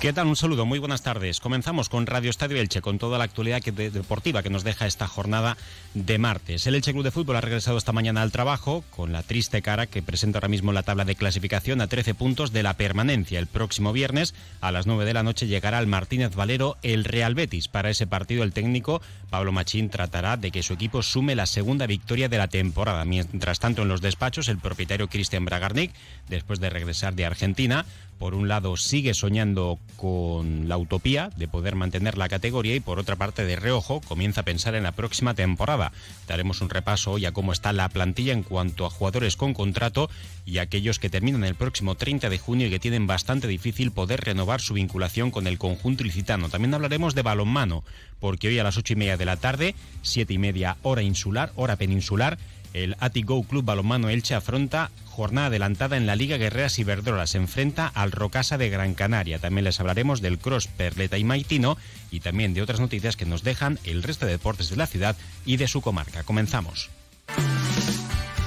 ¿Qué tal? Un saludo, muy buenas tardes. Comenzamos con Radio Estadio Elche, con toda la actualidad deportiva que nos deja esta jornada de martes. El Elche Club de Fútbol ha regresado esta mañana al trabajo con la triste cara que presenta ahora mismo la tabla de clasificación a 13 puntos de la permanencia. El próximo viernes a las 9 de la noche llegará al Martínez Valero el Real Betis. Para ese partido el técnico Pablo Machín tratará de que su equipo sume la segunda victoria de la temporada. Mientras tanto en los despachos el propietario Cristian Bragarnik, después de regresar de Argentina, por un lado sigue soñando con la utopía de poder mantener la categoría y por otra parte de reojo comienza a pensar en la próxima temporada. Daremos un repaso hoy a cómo está la plantilla en cuanto a jugadores con contrato y aquellos que terminan el próximo 30 de junio y que tienen bastante difícil poder renovar su vinculación con el conjunto ilicitano. También hablaremos de balonmano, porque hoy a las ocho y media de la tarde, siete y media hora insular, hora peninsular, el Atigo Club Balonmano Elche afronta jornada adelantada en la Liga Guerreras Iberdrola. Se enfrenta al Rocasa de Gran Canaria. También les hablaremos del Cross Perleta y Maitino y también de otras noticias que nos dejan el resto de deportes de la ciudad y de su comarca. Comenzamos.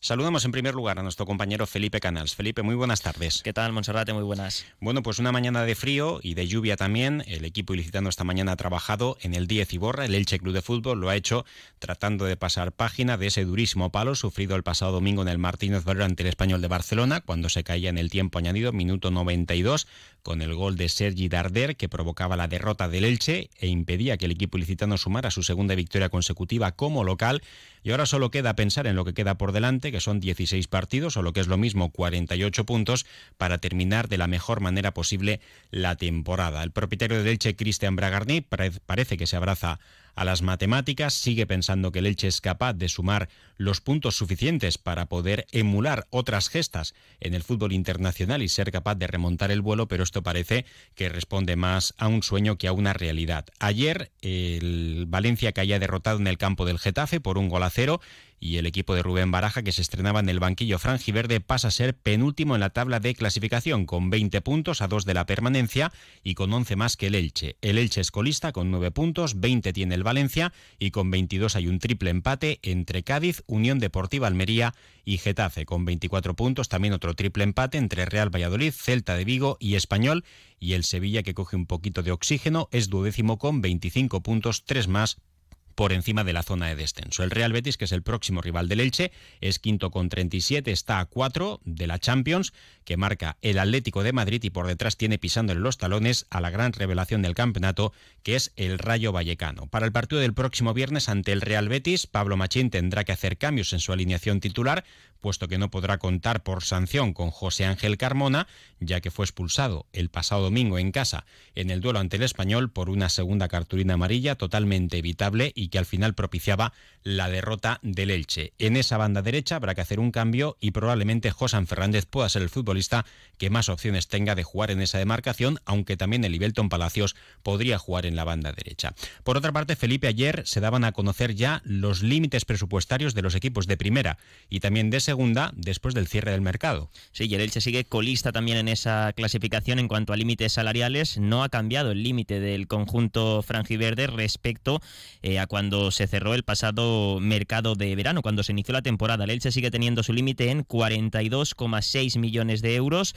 Saludamos en primer lugar a nuestro compañero Felipe Canals. Felipe, muy buenas tardes. ¿Qué tal, Monserrate? Muy buenas. Bueno, pues una mañana de frío y de lluvia también. El equipo ilicitano esta mañana ha trabajado en el 10 y borra. El Elche Club de Fútbol lo ha hecho tratando de pasar página de ese durísimo palo sufrido el pasado domingo en el Martínez Valero ante el Español de Barcelona, cuando se caía en el tiempo añadido, minuto 92, con el gol de Sergi Darder, que provocaba la derrota del Elche e impedía que el equipo ilicitano sumara su segunda victoria consecutiva como local. Y ahora solo queda pensar en lo que queda por delante, que son 16 partidos, o lo que es lo mismo, 48 puntos, para terminar de la mejor manera posible la temporada. El propietario del Elche, Cristian Bragarni, parece que se abraza a las matemáticas, sigue pensando que el Elche es capaz de sumar los puntos suficientes para poder emular otras gestas en el fútbol internacional y ser capaz de remontar el vuelo, pero esto parece que responde más a un sueño que a una realidad. Ayer el Valencia caía derrotado en el campo del Getafe por un gol a cero y el equipo de Rubén Baraja, que se estrenaba en el banquillo franjiverde, pasa a ser penúltimo en la tabla de clasificación, con 20 puntos a 2 de la permanencia y con 11 más que el Elche. El Elche es colista con 9 puntos, 20 tiene el Valencia y con 22 hay un triple empate entre Cádiz, Unión Deportiva Almería y Getafe, con 24 puntos, también otro triple empate entre Real Valladolid, Celta de Vigo y Español y el Sevilla que coge un poquito de oxígeno es duodécimo con 25 puntos, 3 más por encima de la zona de descenso. El Real Betis, que es el próximo rival del Elche, es quinto con 37, está a 4 de la Champions, que marca el Atlético de Madrid y por detrás tiene pisándole los talones a la gran revelación del campeonato, que es el Rayo Vallecano. Para el partido del próximo viernes ante el Real Betis, Pablo Machín tendrá que hacer cambios en su alineación titular, puesto que no podrá contar por sanción con José Ángel Carmona, ya que fue expulsado el pasado domingo en casa en el duelo ante el español por una segunda cartulina amarilla totalmente evitable y que al final propiciaba la derrota del Elche. En esa banda derecha habrá que hacer un cambio y probablemente José Fernández pueda ser el futbolista que más opciones tenga de jugar en esa demarcación, aunque también el Ibelton Palacios podría jugar en la banda derecha. Por otra parte, Felipe, ayer se daban a conocer ya los límites presupuestarios de los equipos de primera y también de segunda después del cierre del mercado. Sí, y el Elche sigue colista también en esa clasificación en cuanto a límites salariales. No ha cambiado el límite del conjunto franjiverde respecto eh, a cuando se cerró el pasado mercado de verano, cuando se inició la temporada. El Elche sigue teniendo su límite en 42,6 millones de euros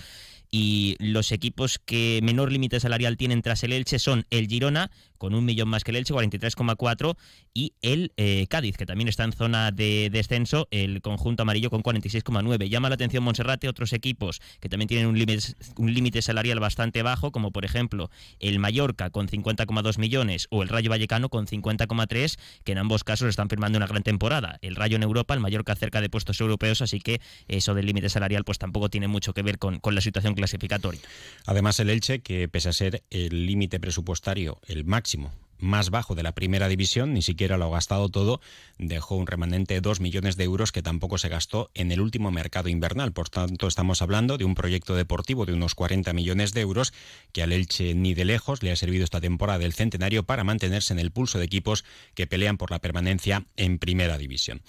y los equipos que menor límite salarial tienen tras el Elche son el Girona, con un millón más que el Elche, 43,4, y el eh, Cádiz, que también está en zona de descenso, el conjunto amarillo con 46,9. Llama la atención Monserrate otros equipos que también tienen un límite salarial bastante bajo, como por ejemplo el Mallorca con 50,2 millones o el Rayo Vallecano con 50,3, que en ambos casos están firmando una gran temporada. El Rayo en Europa, el Mallorca cerca de puestos europeos, así que eso del límite salarial pues tampoco tiene mucho que ver con, con la situación clasificatoria. Además, el Elche, que pese a ser el límite presupuestario, el máximo más bajo de la primera división, ni siquiera lo ha gastado todo, dejó un remanente de 2 millones de euros que tampoco se gastó en el último mercado invernal. Por tanto, estamos hablando de un proyecto deportivo de unos 40 millones de euros que al Elche ni de lejos le ha servido esta temporada del centenario para mantenerse en el pulso de equipos que pelean por la permanencia en primera división.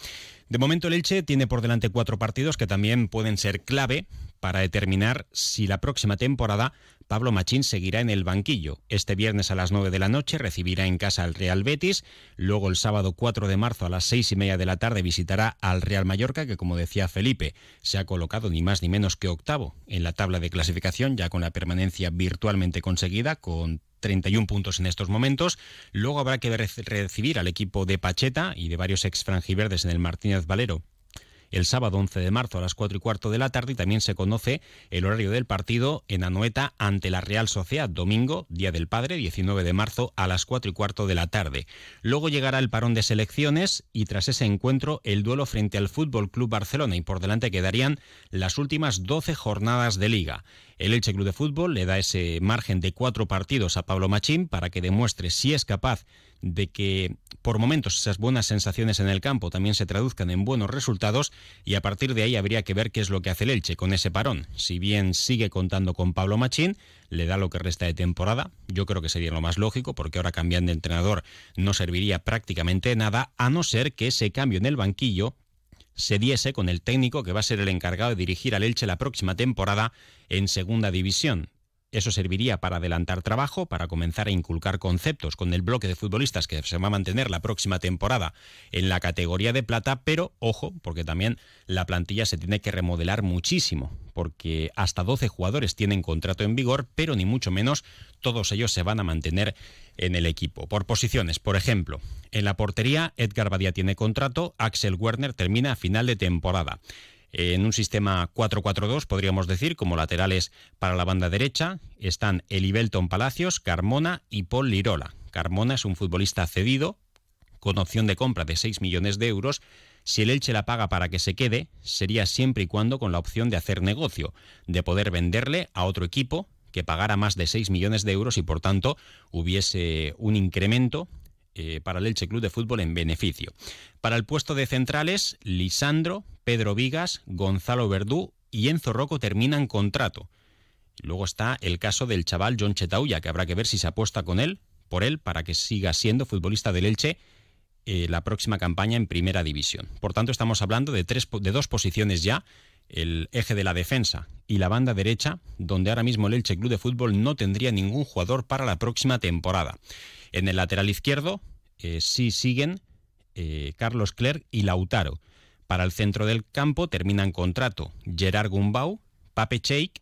De momento el Elche tiene por delante cuatro partidos que también pueden ser clave para determinar si la próxima temporada Pablo Machín seguirá en el banquillo. Este viernes a las 9 de la noche recibirá en casa al Real Betis. Luego el sábado 4 de marzo a las seis y media de la tarde visitará al Real Mallorca, que como decía Felipe, se ha colocado ni más ni menos que octavo en la tabla de clasificación, ya con la permanencia virtualmente conseguida, con 31 puntos en estos momentos. Luego habrá que recibir al equipo de Pacheta y de varios ex franjiverdes en el Martínez Valero el sábado 11 de marzo a las 4 y cuarto de la tarde y también se conoce el horario del partido en Anoeta ante la Real Sociedad, domingo, Día del Padre, 19 de marzo a las 4 y cuarto de la tarde. Luego llegará el parón de selecciones y tras ese encuentro el duelo frente al Fútbol Club Barcelona y por delante quedarían las últimas 12 jornadas de liga. El Elche Club de Fútbol le da ese margen de cuatro partidos a Pablo Machín para que demuestre si es capaz de que por momentos esas buenas sensaciones en el campo también se traduzcan en buenos resultados y a partir de ahí habría que ver qué es lo que hace el Elche con ese parón. Si bien sigue contando con Pablo Machín, le da lo que resta de temporada, yo creo que sería lo más lógico porque ahora cambiando de entrenador no serviría prácticamente nada a no ser que ese cambio en el banquillo se diese con el técnico que va a ser el encargado de dirigir al Elche la próxima temporada en Segunda División. Eso serviría para adelantar trabajo, para comenzar a inculcar conceptos con el bloque de futbolistas que se va a mantener la próxima temporada en la categoría de plata, pero ojo, porque también la plantilla se tiene que remodelar muchísimo, porque hasta 12 jugadores tienen contrato en vigor, pero ni mucho menos todos ellos se van a mantener en el equipo. Por posiciones, por ejemplo, en la portería Edgar Badía tiene contrato, Axel Werner termina a final de temporada en un sistema 4-4-2, podríamos decir, como laterales para la banda derecha, están Elibelton Palacios, Carmona y Paul Lirola. Carmona es un futbolista cedido, con opción de compra de 6 millones de euros. Si el Elche la paga para que se quede, sería siempre y cuando con la opción de hacer negocio, de poder venderle a otro equipo que pagara más de 6 millones de euros y por tanto hubiese un incremento eh, para el Elche Club de Fútbol en beneficio. Para el puesto de centrales, Lisandro, Pedro Vigas, Gonzalo Verdú y Enzo Rocco terminan contrato. Luego está el caso del chaval John Chetauya, que habrá que ver si se apuesta con él, por él, para que siga siendo futbolista del Elche eh, la próxima campaña en Primera División. Por tanto, estamos hablando de, tres, de dos posiciones ya, el eje de la defensa y la banda derecha, donde ahora mismo el Elche Club de Fútbol no tendría ningún jugador para la próxima temporada. En el lateral izquierdo eh, sí siguen eh, Carlos Clerc y Lautaro. Para el centro del campo terminan contrato Gerard Gumbau, Pape Cheik,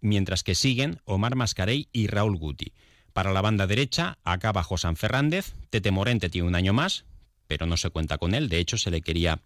mientras que siguen Omar Mascarey y Raúl Guti. Para la banda derecha acaba José Fernández, Tete Morente tiene un año más, pero no se cuenta con él, de hecho se le quería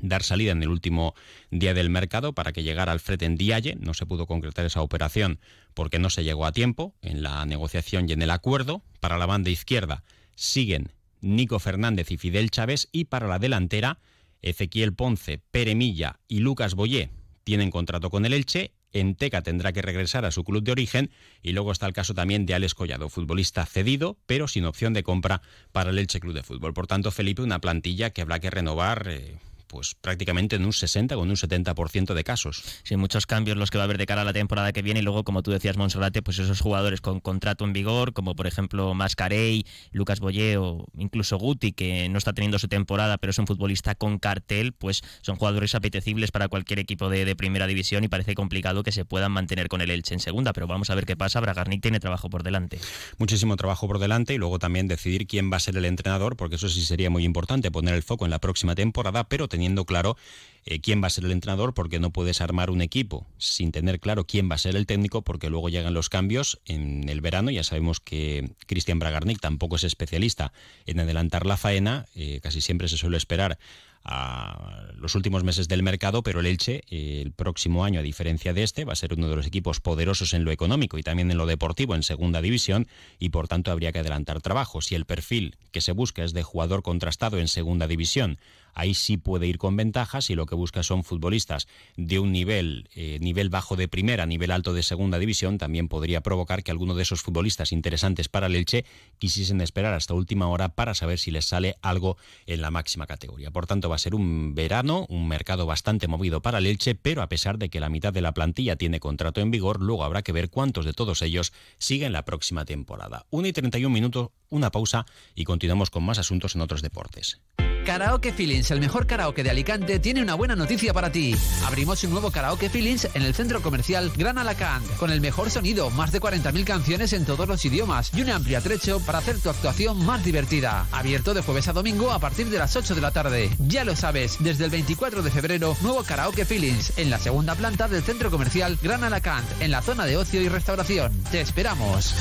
dar salida en el último día del mercado para que llegara Alfred en Dialle. No se pudo concretar esa operación porque no se llegó a tiempo en la negociación y en el acuerdo. Para la banda izquierda siguen Nico Fernández y Fidel Chávez y para la delantera Ezequiel Ponce, Pere Milla y Lucas Boyé tienen contrato con el Elche. Enteca tendrá que regresar a su club de origen y luego está el caso también de Alex Collado, futbolista cedido, pero sin opción de compra para el Elche Club de Fútbol. Por tanto, Felipe, una plantilla que habrá que renovar eh, pues prácticamente en un 60 o en un 70% de casos. Sí, muchos cambios los que va a haber de cara a la temporada que viene y luego, como tú decías, Monserrate, pues esos jugadores con contrato en vigor, como por ejemplo Mascarey, Lucas Boyé o incluso Guti, que no está teniendo su temporada, pero es un futbolista con cartel, pues son jugadores apetecibles para cualquier equipo de, primera división y parece complicado que se puedan mantener con el Elche en segunda, pero vamos a ver qué pasa. Bragarnik tiene trabajo por delante. Muchísimo trabajo por delante y luego también decidir quién va a ser el entrenador, porque eso sí sería muy importante, poner el foco en la próxima temporada, pero teniendo claro eh, quién va a ser el entrenador, porque no puedes armar un equipo sin tener claro quién va a ser el técnico, porque luego llegan los cambios en el verano. Ya sabemos que Cristian Bragarnik tampoco es especialista en adelantar la faena, eh, casi siempre se suele esperar a los últimos meses del mercado, pero el Elche el próximo año, a diferencia de este, va a ser uno de los equipos poderosos en lo económico y también en lo deportivo en segunda división y por tanto habría que adelantar trabajo. Si el perfil que se busca es de jugador contrastado en segunda división, ahí sí puede ir con ventajas y lo que busca son futbolistas de un nivel, eh, nivel bajo de primera, nivel alto de segunda división, también podría provocar que alguno de esos futbolistas interesantes para el Elche quisiesen esperar hasta última hora para saber si les sale algo en la máxima categoría. Por tanto, va a ser un verano, un mercado bastante movido para el Elche, pero a pesar de que la mitad de la plantilla tiene contrato en vigor, luego habrá que ver cuántos de todos ellos siguen la próxima temporada. 1 y 31 minutos, una pausa y continuamos con más asuntos en otros deportes. Karaoke Feelings, el mejor karaoke de Alicante, tiene una buena noticia para ti. Abrimos un nuevo Karaoke Feelings en el centro comercial Gran Alacant, con el mejor sonido, más de 40.000 canciones en todos los idiomas y un amplio atrecho para hacer tu actuación más divertida. Abierto de jueves a domingo a partir de las 8 de la tarde. Ya lo sabes, desde el 24 de febrero, nuevo Karaoke Feelings en la segunda planta del centro comercial Gran Alacant, en la zona de ocio y restauración. Te esperamos.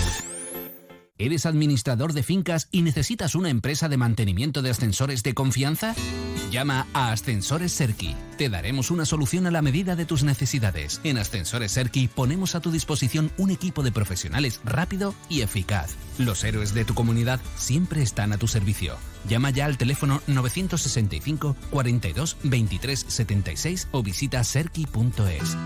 ¿Eres administrador de fincas y necesitas una empresa de mantenimiento de ascensores de confianza? Llama a Ascensores Serki. Te daremos una solución a la medida de tus necesidades. En Ascensores Serki ponemos a tu disposición un equipo de profesionales rápido y eficaz. Los héroes de tu comunidad siempre están a tu servicio. Llama ya al teléfono 965 42 23 76 o visita serki.es.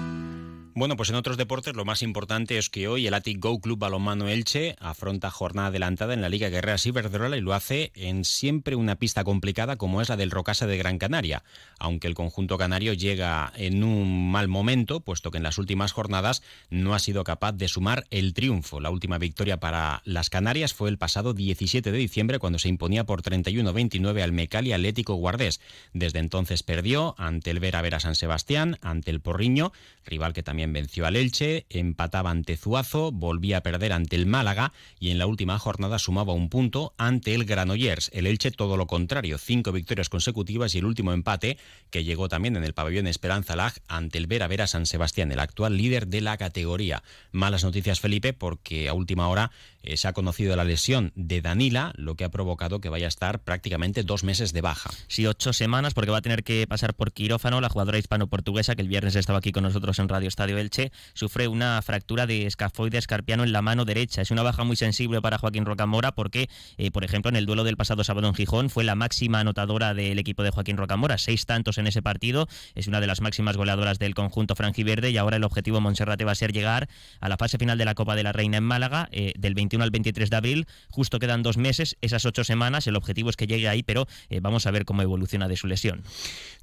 Bueno, pues en otros deportes lo más importante es que hoy el Atic Go Club Balonmano Elche afronta jornada adelantada en la Liga Guerrera Ciberdrola y lo hace en siempre una pista complicada como es la del Rocasa de Gran Canaria, aunque el conjunto canario llega en un mal momento, puesto que en las últimas jornadas no ha sido capaz de sumar el triunfo. La última victoria para las Canarias fue el pasado 17 de diciembre cuando se imponía por 31-29 al Mecali Atlético Guardés. Desde entonces perdió ante el Vera Vera San Sebastián, ante el Porriño, rival que también venció al Elche, empataba ante Zuazo, volvía a perder ante el Málaga y en la última jornada sumaba un punto ante el Granollers. El Elche todo lo contrario, cinco victorias consecutivas y el último empate que llegó también en el pabellón Esperanza Lag ante el Vera Vera San Sebastián, el actual líder de la categoría. Malas noticias Felipe porque a última hora eh, se ha conocido la lesión de Danila, lo que ha provocado que vaya a estar prácticamente dos meses de baja. Sí, ocho semanas porque va a tener que pasar por quirófano la jugadora hispano-portuguesa que el viernes estaba aquí con nosotros en Radio Estadio Elche, sufre una fractura de escafoide escarpiano en la mano derecha. Es una baja muy sensible para Joaquín Rocamora porque, eh, por ejemplo, en el duelo del pasado sábado en Gijón fue la máxima anotadora del equipo de Joaquín Rocamora, seis tantos en ese partido, es una de las máximas goleadoras del conjunto franjiverde y ahora el objetivo Monserrate va a ser llegar a la fase final de la Copa de la Reina en Málaga eh, del 21 al 23 de abril, justo quedan dos meses, esas ocho semanas, el objetivo es que llegue ahí, pero eh, vamos a ver cómo evoluciona de su lesión.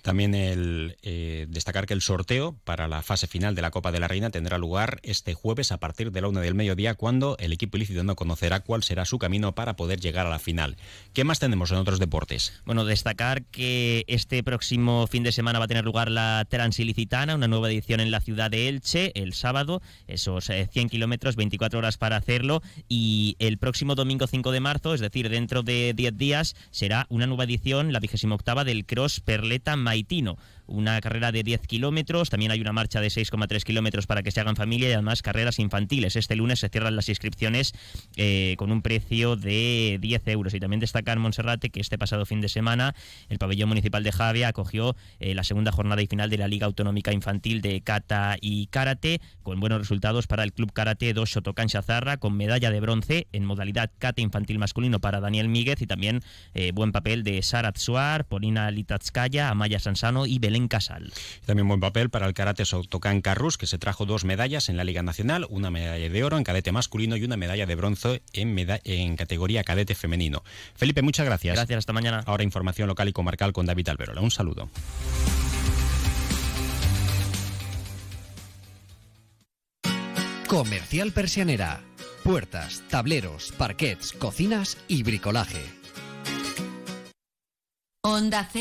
También el destacar que el sorteo para la fase final de la Copa de la Reina tendrá lugar este jueves a partir de la una del mediodía cuando el equipo ilicitano conocerá cuál será su camino para poder llegar a la final. ¿Qué más tenemos en otros deportes? Bueno, destacar que este próximo fin de semana va a tener lugar la Transilicitana, una nueva edición en la ciudad de Elche, el sábado, esos 100 eh, kilómetros, 24 horas para hacerlo, y el próximo domingo 5 de marzo, es decir, dentro de 10 días, será una nueva edición, la 28 del Cross Perleta Maitino una carrera de 10 kilómetros, también hay una marcha de 6,3 kilómetros para que se hagan familia y además carreras infantiles. Este lunes se cierran las inscripciones eh, con un precio de 10 euros. Y también destacar Monserrate que este pasado fin de semana el pabellón municipal de Javia acogió eh, la segunda jornada y final de la Liga Autonómica Infantil de Kata y Karate, con buenos resultados para el Club Karate 2 Shotokan Shazarra, con medalla de bronce en modalidad Kata infantil masculino para Daniel Míguez y también eh, buen papel de Sara Tsuar, Polina Litatskaya, Amaya Sansano y Belén Casal. También buen papel para el karate Sotokan Carrus, que se trajo dos medallas en la Liga Nacional, una medalla de oro en cadete masculino y una medalla de bronce en, en categoría cadete femenino. Felipe, muchas gracias. Gracias, hasta mañana. Ahora información local y comarcal con David Alberola. Un saludo. Comercial Persianera. Puertas, tableros, parquets, cocinas y bricolaje. Onda C